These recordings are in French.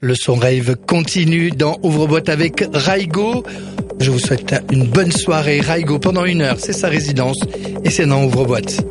Le son rave continue dans Ouvre-boîte avec Raigo. Je vous souhaite une bonne soirée. Raigo pendant une heure, c'est sa résidence et c'est dans Ouvre-boîte.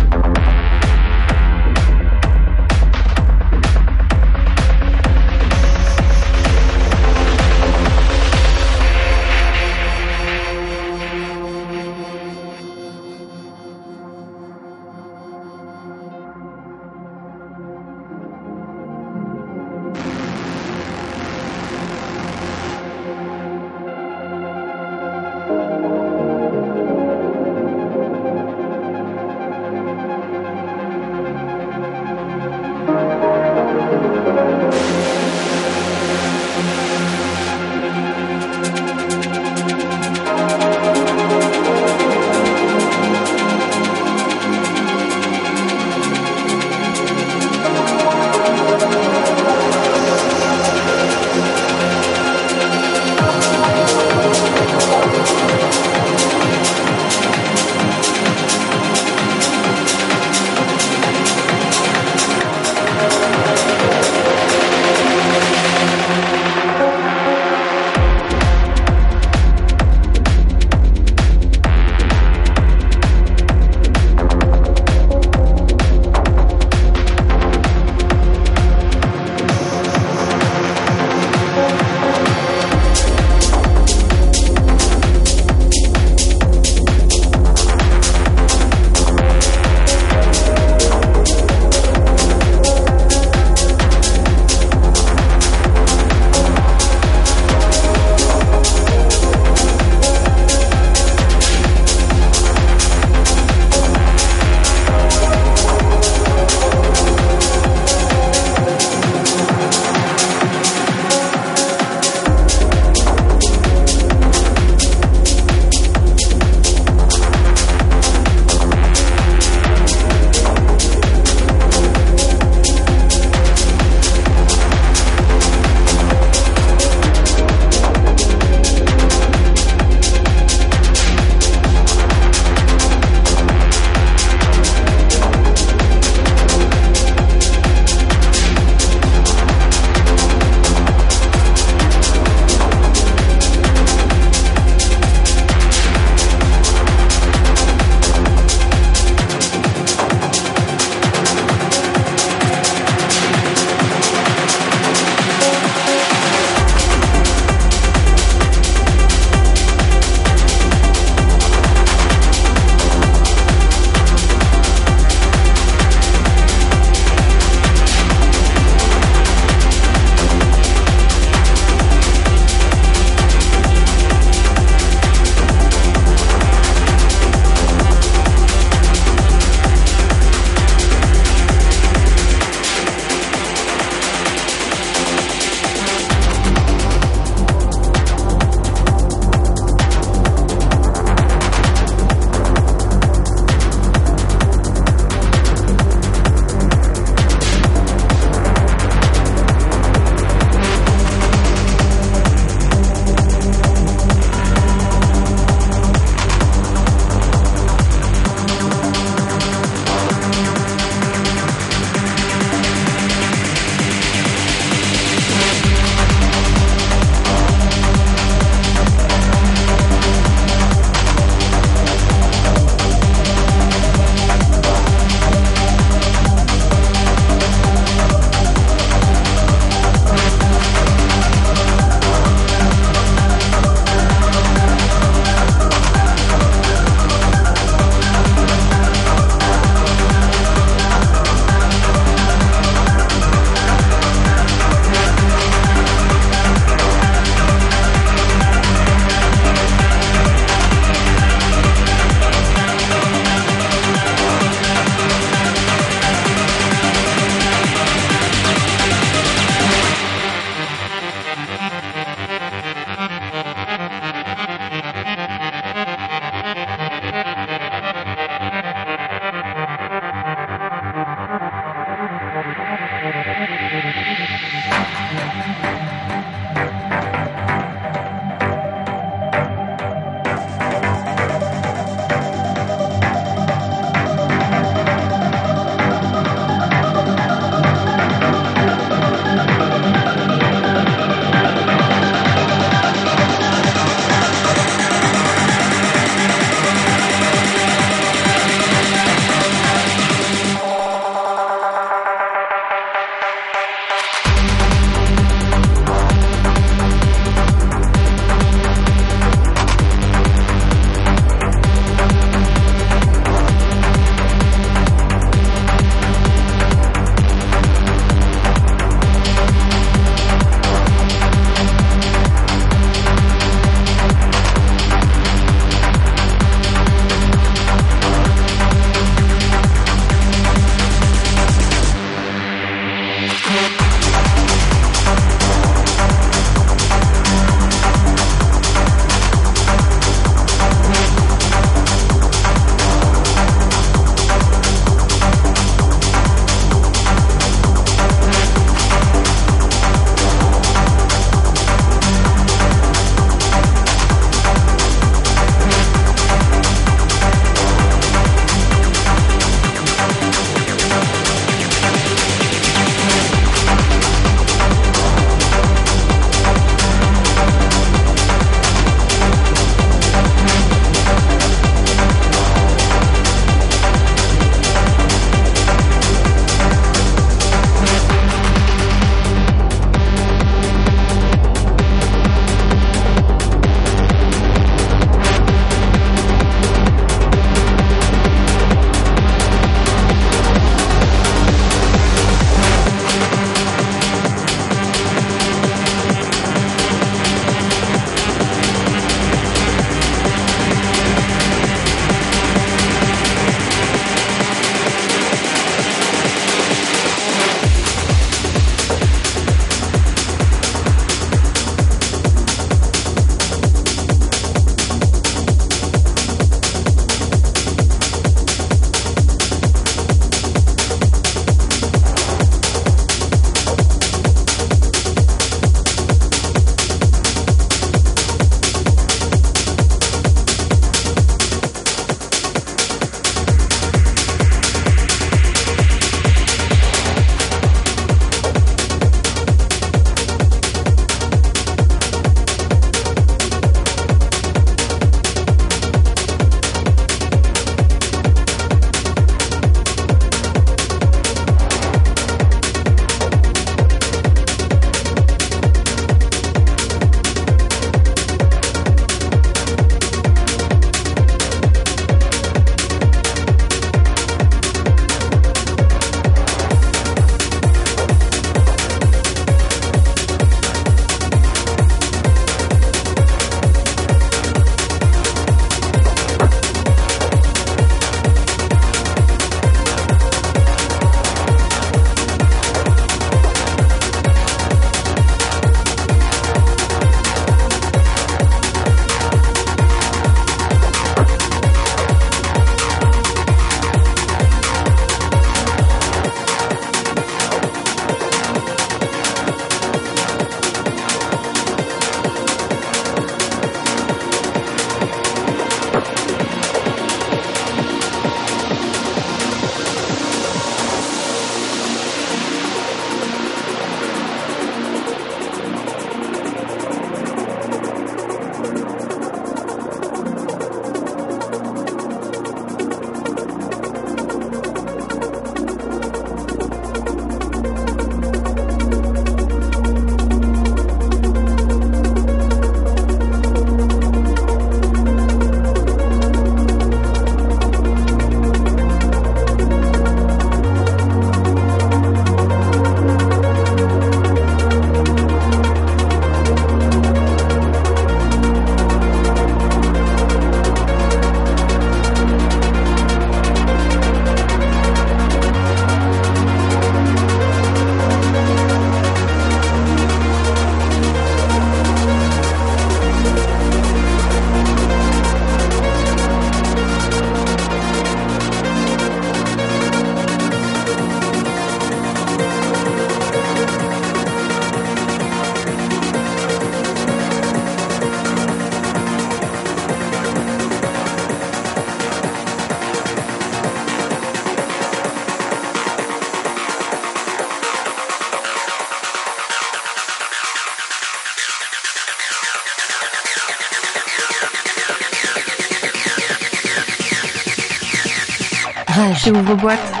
Rage. Ouvre-boîte. merci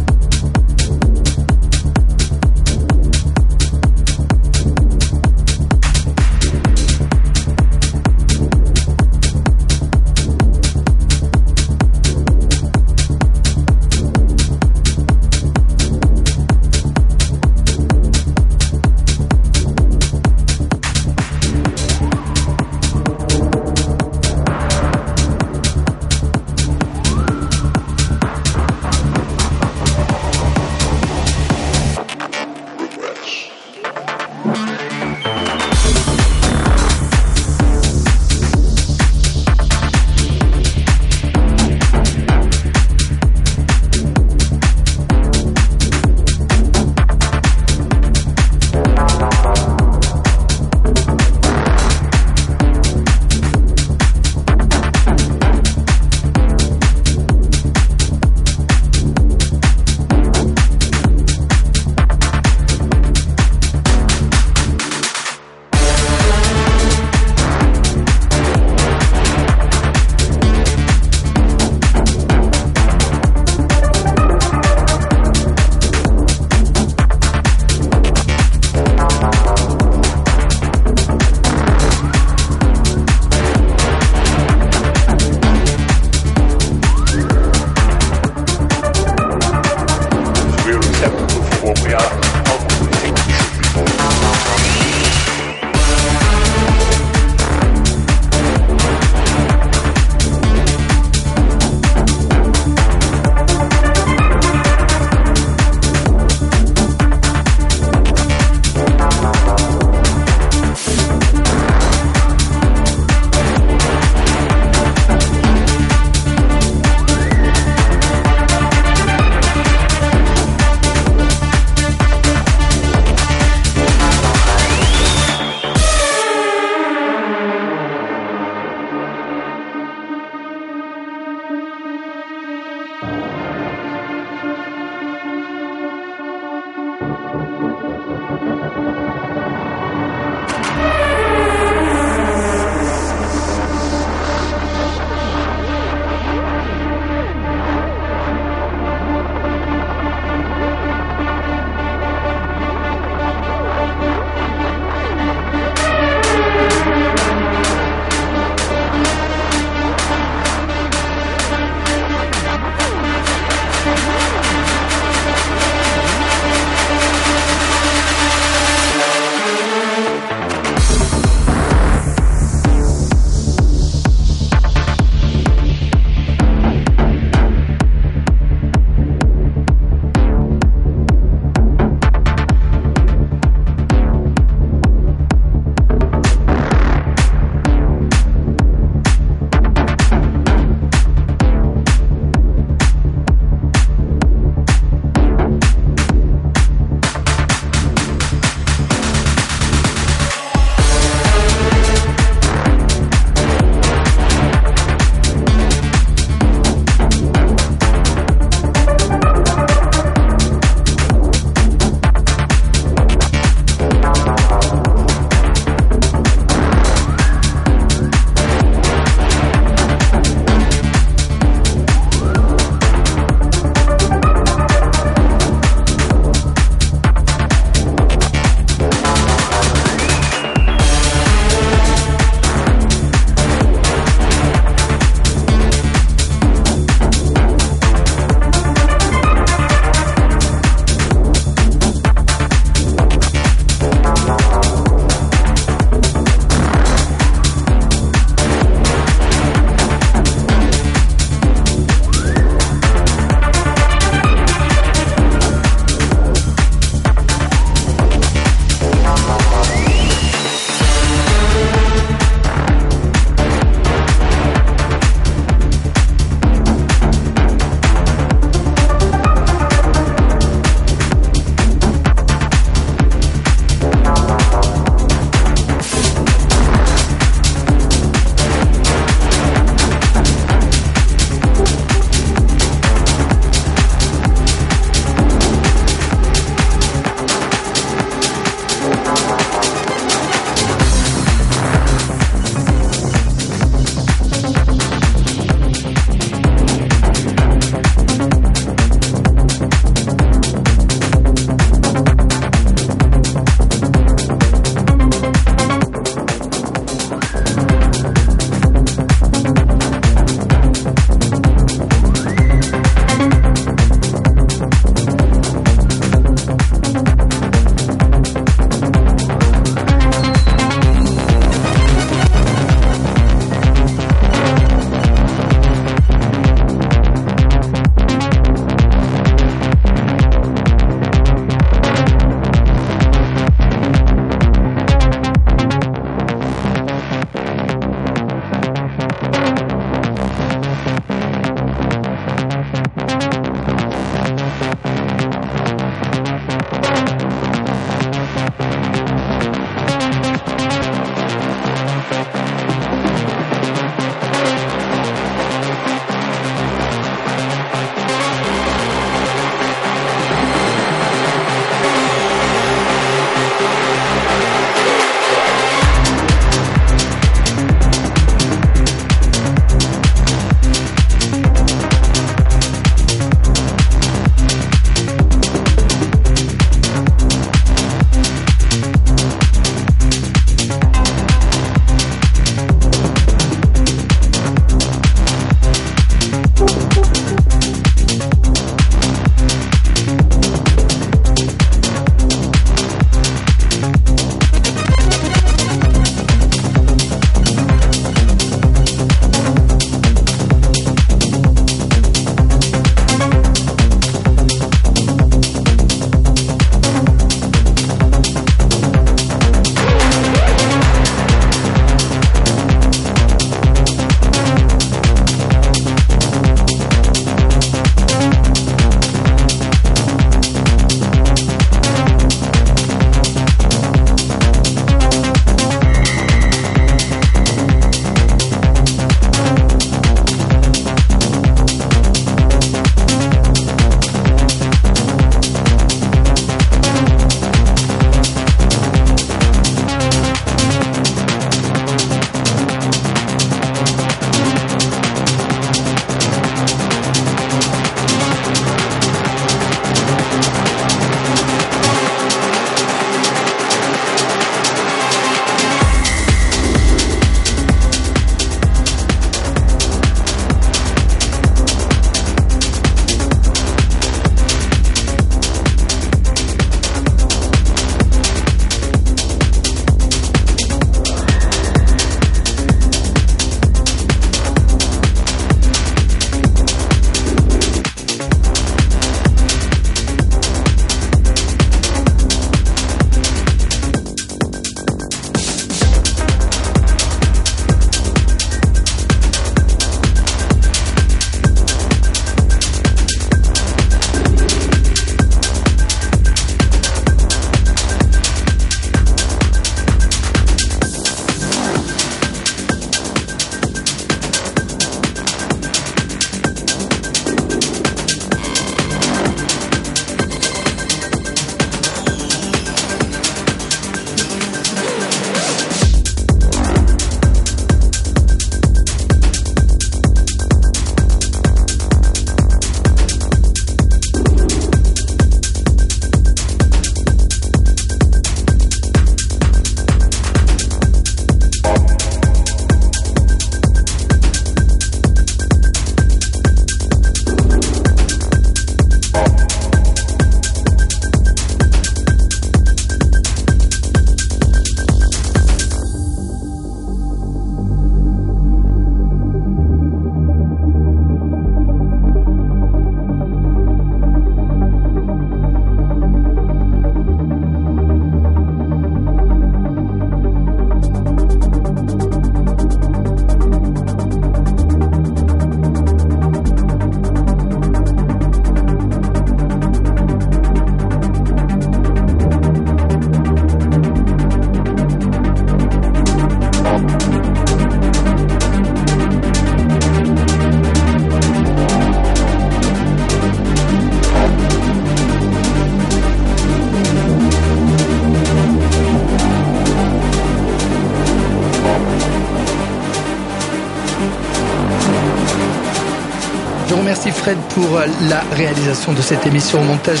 Fred pour la réalisation de cette émission au montage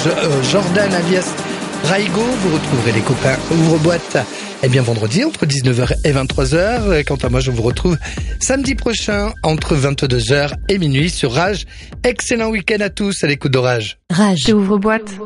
Jordan alias Raigo. Vous retrouverez les copains Ouvre-boîte eh bien vendredi entre 19h et 23h. Quant à moi, je vous retrouve samedi prochain entre 22h et minuit sur Rage. Excellent week-end à tous à l'écoute d'Orage. Rage. Ouvre-boîte.